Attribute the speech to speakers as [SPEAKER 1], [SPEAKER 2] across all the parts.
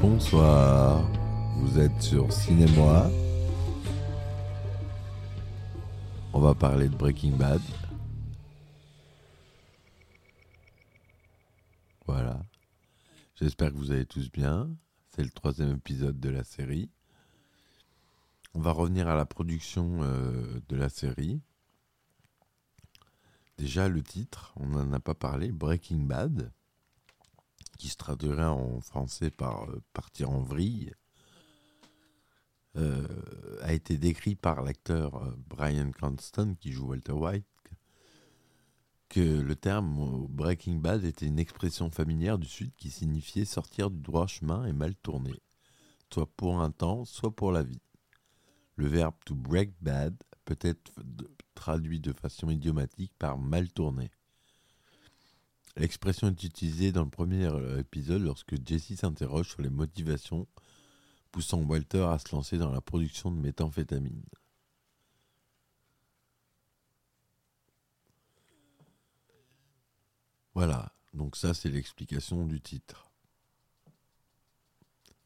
[SPEAKER 1] Bonsoir, vous êtes sur Cinémoi. On va parler de Breaking Bad. Voilà. J'espère que vous allez tous bien. C'est le troisième épisode de la série. On va revenir à la production euh, de la série. Déjà le titre, on n'en a pas parlé, Breaking Bad qui se traduirait en français par euh, partir en vrille, euh, a été décrit par l'acteur euh, Brian Cranston qui joue Walter White que le terme Breaking Bad était une expression familière du Sud qui signifiait sortir du droit chemin et mal tourner, soit pour un temps, soit pour la vie. Le verbe to break bad peut être traduit de façon idiomatique par mal tourner. L'expression est utilisée dans le premier euh, épisode lorsque Jesse s'interroge sur les motivations poussant Walter à se lancer dans la production de méthamphétamine. Voilà, donc ça c'est l'explication du titre.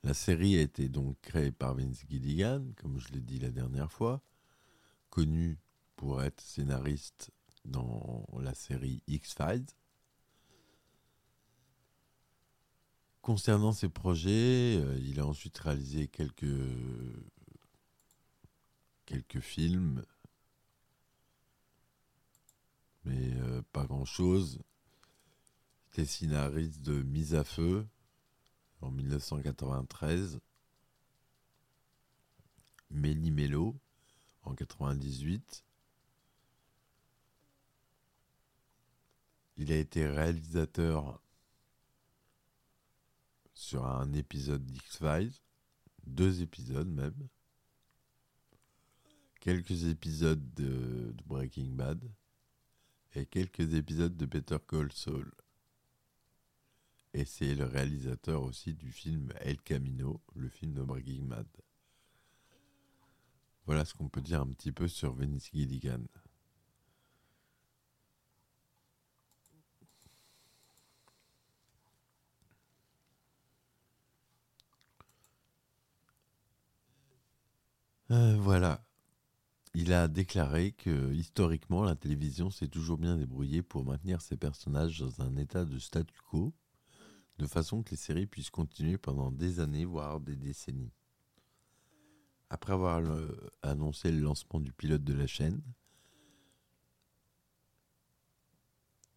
[SPEAKER 1] La série a été donc créée par Vince Gilligan, comme je l'ai dit la dernière fois, connu pour être scénariste dans la série X-Files. Concernant ses projets, euh, il a ensuite réalisé quelques, quelques films, mais euh, pas grand-chose. Il était scénariste de Mise à feu en 1993, Méli Mélo en 98. Il a été réalisateur sur un épisode d'X-Files, deux épisodes même, quelques épisodes de, Breaking Bad et quelques épisodes de Better Call Saul. Et c'est le réalisateur aussi du film El Camino, le film de Breaking Bad. Voilà ce qu'on peut dire un petit peu sur Vince Gilligan. Euh, voilà. Il a déclaré que historiquement, la télévision s'est toujours bien débrouillée pour maintenir ses personnages dans un état de statu quo, de façon que les séries puissent continuer pendant des années, voire des décennies. Après avoir annoncé le lancement du pilote de la chaîne,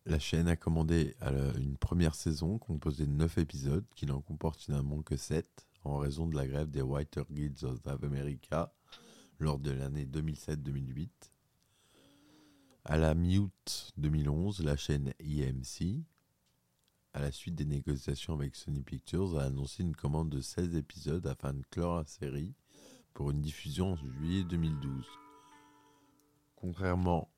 [SPEAKER 1] la chaîne a commandé une première saison composée de 9 épisodes, qui n'en comporte finalement que 7, en raison de la grève des Writer Guilds of America lors de l'année 2007-2008. À la mi-août 2011, la chaîne EMC, à la suite des négociations avec Sony Pictures, a annoncé une commande de 16 épisodes afin de clore la série pour une diffusion en juillet 2012. Contrairement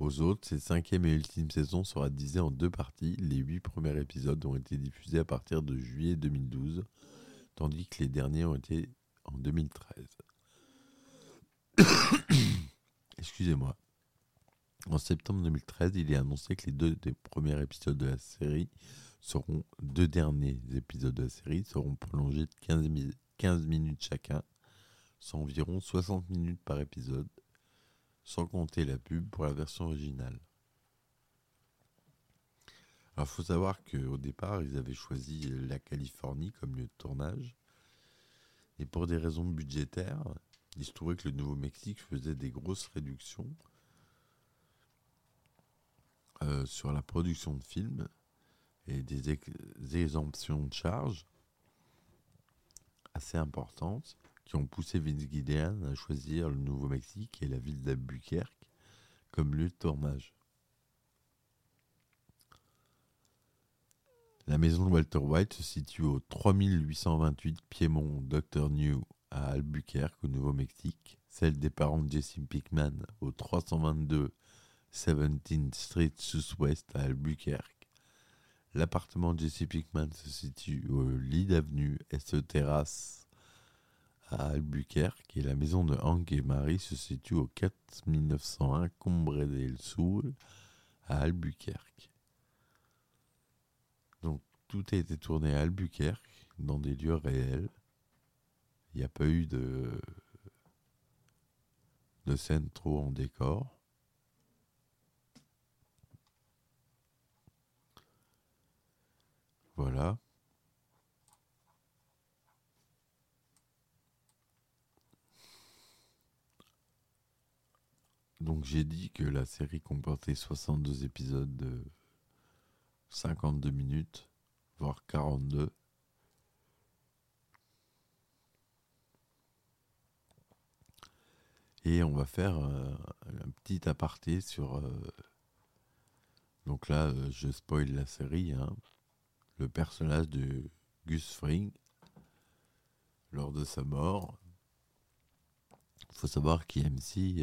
[SPEAKER 1] aux autres, cette cinquième et ultime saison sera divisée en deux parties. Les huit premiers épisodes ont été diffusés à partir de juillet 2012, tandis que les derniers ont été en 2013. Excusez-moi. En septembre 2013, il est annoncé que les deux premiers épisodes de la série seront, deux derniers épisodes de la série seront prolongés de 15, 15 minutes chacun, soit environ 60 minutes par épisode, sans compter la pub pour la version originale. Alors, il faut savoir qu'au départ, ils avaient choisi la Californie comme lieu de tournage. Et pour des raisons budgétaires, il se trouvait que le Nouveau-Mexique faisait des grosses réductions euh, sur la production de films et des, exemptions de charges assez importantes qui ont poussé Vince Gilligan à choisir le Nouveau-Mexique et la ville d'Albuquerque comme lieu de tournage. La maison de Walter White se situe au 3828 Piémont Dr. New à Albuquerque, au Nouveau-Mexique, celle des parents de Jesse Pickman au 322 17th Street Southwest à Albuquerque. L'appartement de Jesse Pickman se situe au Lead Avenue Est Terrace à Albuquerque et la maison de Hank et Marie se situe au 4901 Combre del Sul à Albuquerque. Donc tout a été tourné à Albuquerque, dans des lieux réels. Il n'y a pas eu de, scène trop en décor. Voilà. Donc j'ai dit que la série comportait 62 épisodes de 52 minutes, voire 42. Et on va faire euh, un petit aparté sur... euh, donc là, euh, je spoil la série. hein. le personnage de Gus Fring, lors de sa mort, il faut savoir qu'IMC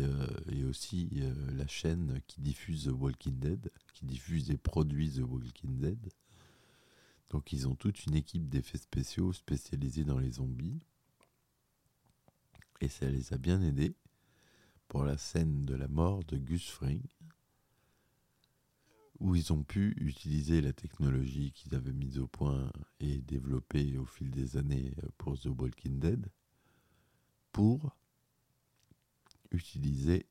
[SPEAKER 1] est aussi la chaîne qui diffuse The Walking Dead, qui diffuse et produit The Walking Dead. Donc ils ont toute une équipe d'effets spéciaux spécialisés dans les zombies. Et ça les a bien aidés pour la scène de la mort de Gus Fring, où ils ont pu utiliser la technologie qu'ils avaient mise au point et développée au fil des années pour The Walking Dead, pour utiliser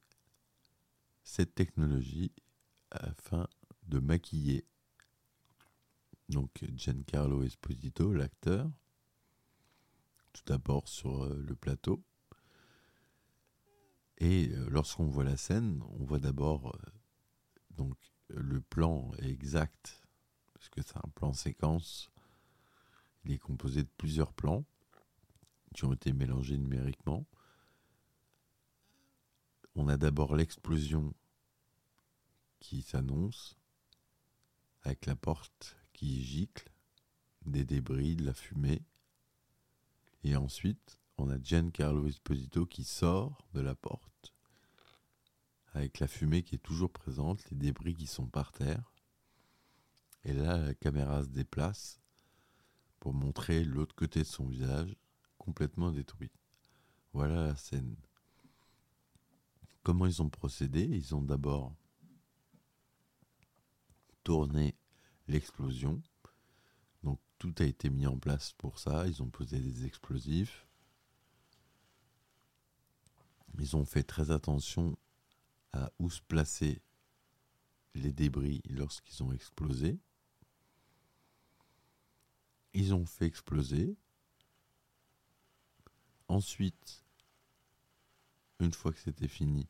[SPEAKER 1] cette technologie afin de maquiller donc Giancarlo Esposito, l'acteur, tout d'abord sur euh, le plateau. Et euh, lorsqu'on voit la scène, on voit d'abord euh, donc le plan exact, parce que c'est un plan séquence. Il est composé de plusieurs plans qui ont été mélangés numériquement. On a d'abord l'explosion qui s'annonce, avec la porte qui gicle, des débris, de la fumée. Et ensuite, on a Giancarlo Esposito qui sort de la porte, avec la fumée qui est toujours présente, les débris qui sont par terre. Et là, la caméra se déplace pour montrer l'autre côté de son visage, complètement détruit. Voilà la scène. Comment ils ont procédé? Ils ont d'abord tourné l'explosion. Donc tout a été mis en place pour ça. Ils ont posé des explosifs. Ils ont fait très attention à où se placer les débris lorsqu'ils ont explosé. Ils ont fait exploser. Ensuite, une fois que c'était fini,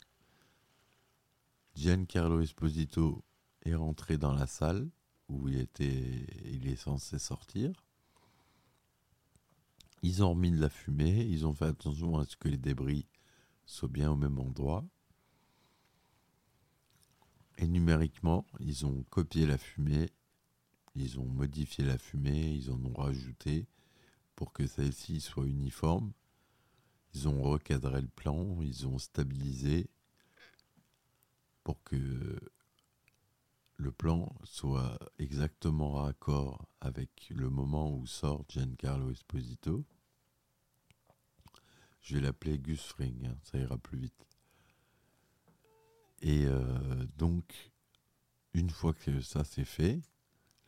[SPEAKER 1] Giancarlo Esposito est rentré dans la salle où il, était, est censé sortir. Ils ont remis de la fumée, ils ont fait attention à ce que les débris soient bien au même endroit. Et numériquement, ils ont copié la fumée, ils ont modifié la fumée, ils en ont rajouté pour que celle-ci soit uniforme. Ils ont recadré le plan, ils ont stabilisé pour que le plan soit exactement raccord avec le moment où sort Giancarlo Esposito. Je vais l'appeler Gus Fring, hein, ça ira plus vite. Et euh, donc, une fois que ça c'est fait,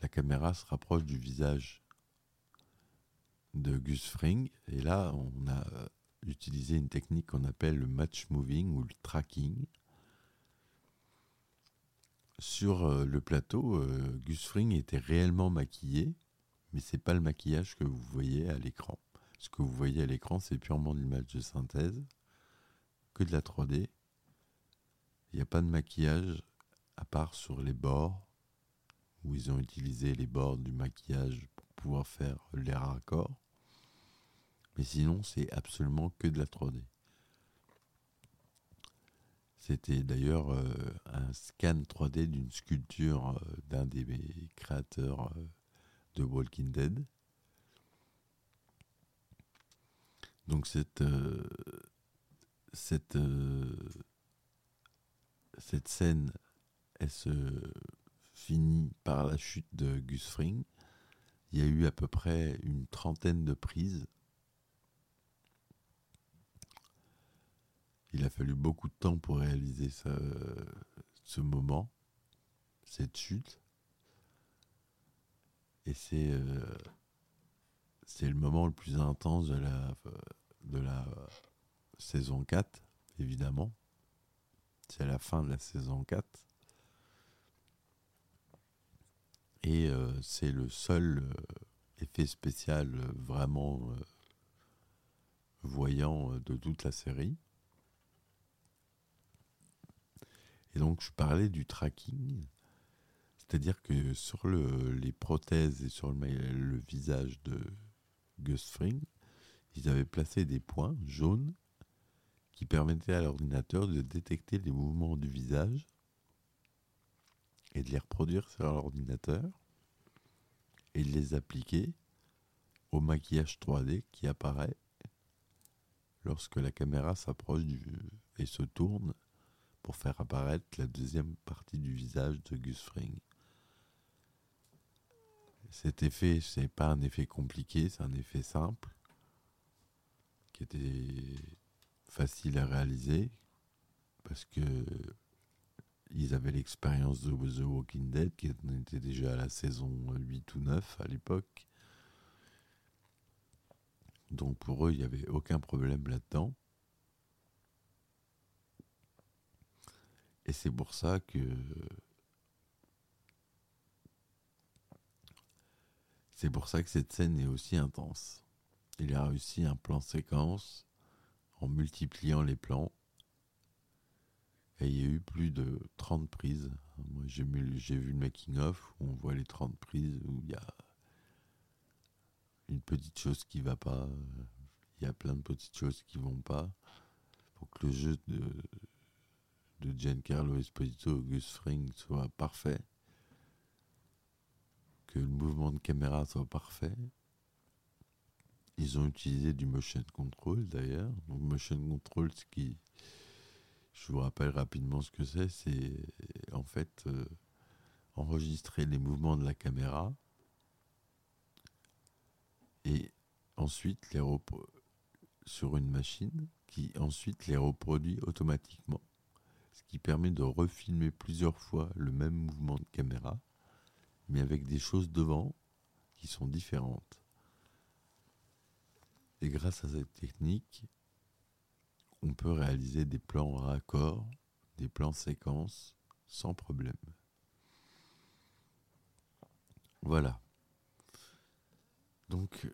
[SPEAKER 1] la caméra se rapproche du visage de Gus Fring. Et là, on a utilisé une technique qu'on appelle le match moving ou le tracking. Sur euh, le plateau, euh, Gus Fring était réellement maquillé, mais c'est pas le maquillage que vous voyez à l'écran. Ce que vous voyez à l'écran, c'est purement l'image de synthèse, que de la 3D. Il n'y a pas de maquillage à part sur les bords, où ils ont utilisé les bords du maquillage pour pouvoir faire les raccords. Mais sinon, c'est absolument que de la 3D. C'était d'ailleurs euh, un scan 3D d'une sculpture euh, d'un des créateurs euh, de Walking Dead. Donc cette, euh, cette, euh, cette scène, elle se finit par la chute de Gus Fring. Il y a eu à peu près une trentaine de prises. Il a fallu beaucoup de temps pour réaliser ce, ce moment, cette chute. Et euh, c'est le moment le plus intense de la, de la saison 4, évidemment. C'est la fin de la saison 4. Et euh, c'est le seul euh, effet spécial euh, vraiment euh, voyant euh, de toute la série. Et donc je parlais du tracking, c'est-à-dire que sur le, les prothèses et sur le, le visage de Gus Fring, ils avaient placé des points jaunes qui permettaient à l'ordinateur de détecter les mouvements du visage et de les reproduire sur l'ordinateur et de les appliquer au maquillage 3D qui apparaît lorsque la caméra s'approche et se tourne pour faire apparaître la deuxième partie du visage de Gus Fring. Cet effet, c'est pas un effet compliqué, c'est un effet simple était facile à réaliser parce que ils avaient l'expérience de The Walking Dead qui était déjà à la saison 8 ou 9 à l'époque. Donc pour eux, il n'y avait aucun problème là-dedans. Et c'est pour ça que c'est pour ça que cette scène est aussi intense. Il a réussi un plan séquence en multipliant les plans. Et il y a eu plus de 30 prises. Moi, j'ai vu, le making-of où on voit les 30 prises, où il y a une petite chose qui va pas. Il y a plein de petites choses qui vont pas. Pour que le jeu de, Giancarlo Esposito et Gus Fring soit parfait. Que le mouvement de caméra soit parfait. Ils ont utilisé du motion control d'ailleurs. Donc motion control, ce qui, je vous rappelle rapidement ce que c'est, c'est en fait euh, enregistrer les mouvements de la caméra et ensuite les sur une machine qui ensuite les reproduit automatiquement, ce qui permet de refilmer plusieurs fois le même mouvement de caméra, mais avec des choses devant qui sont différentes. Et grâce à cette technique, on peut réaliser des plans raccords, des plans séquences sans problème. Voilà. Donc,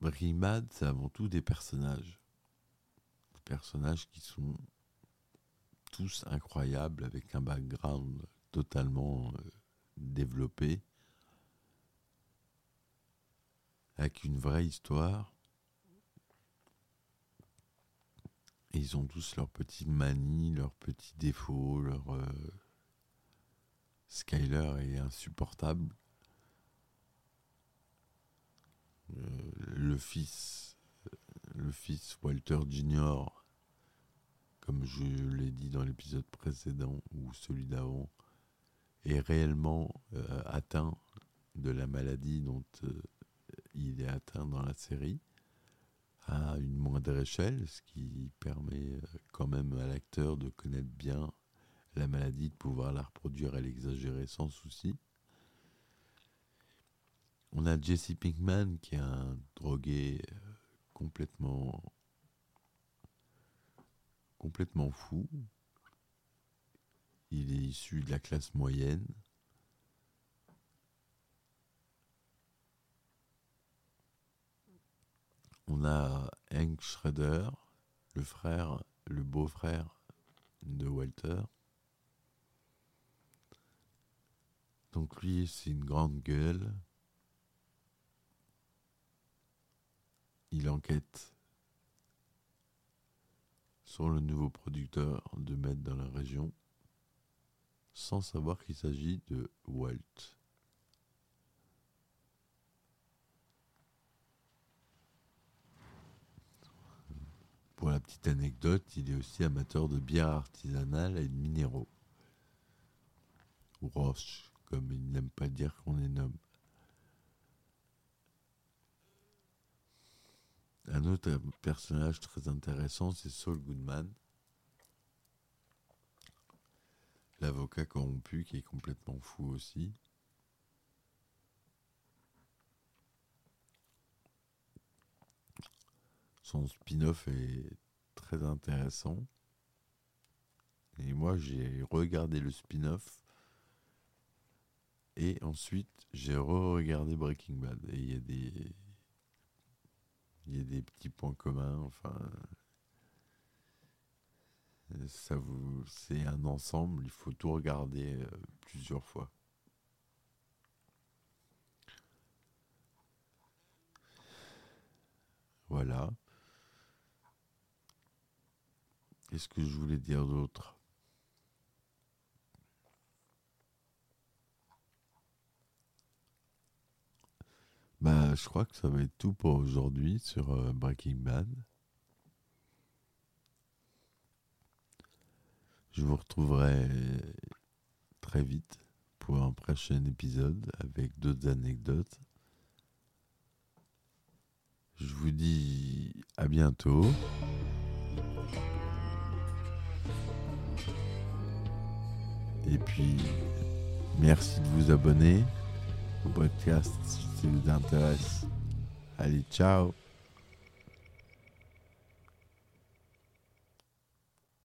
[SPEAKER 1] Bad, c'est avant tout des personnages. Des personnages qui sont tous incroyables, avec un background totalement euh, développé, avec une vraie histoire. Ils ont tous leurs petites manies, leurs petits défauts, leur euh, Skyler est insupportable. Euh, le fils, le fils Walter Jr., comme je l'ai dit dans l'épisode précédent ou celui d'avant, est réellement euh, atteint de la maladie dont euh, il est atteint dans la série à une moindre échelle, ce qui permet euh, quand même à l'acteur de connaître bien la maladie, de pouvoir la reproduire et l'exagérer sans souci. On a Jesse Pinkman qui est un drogué euh, complètement complètement fou. Il est issu de la classe moyenne. On a Hank Schrader, le frère, le beau-frère de Walter. Donc lui, c'est une grande gueule. Il enquête sur le nouveau producteur de mettre dans la région sans savoir qu'il s'agit de Walt. Pour la petite anecdote, il est aussi amateur de bière artisanale et de minéraux. Roche, comme il n'aime pas dire qu'on les nomme. Un autre personnage très intéressant, c'est Saul Goodman, l'avocat corrompu qui est complètement fou aussi. Son spin-off est très intéressant. Et moi, j'ai regardé le spin-off. Et ensuite, j'ai re-regardé Breaking Bad. Et il y a des. Petits points communs. Enfin. Ça c'est un ensemble. Il faut tout regarder euh, plusieurs fois. Voilà. Qu'est-ce que je voulais dire d'autre? Bah, je crois que ça va être tout pour aujourd'hui sur euh, Breaking Bad. Je vous retrouverai très vite pour un prochain épisode avec d'autres anecdotes. Je vous dis à bientôt. Et puis, merci de vous abonner au podcast si ça vous intéresse. Allez, ciao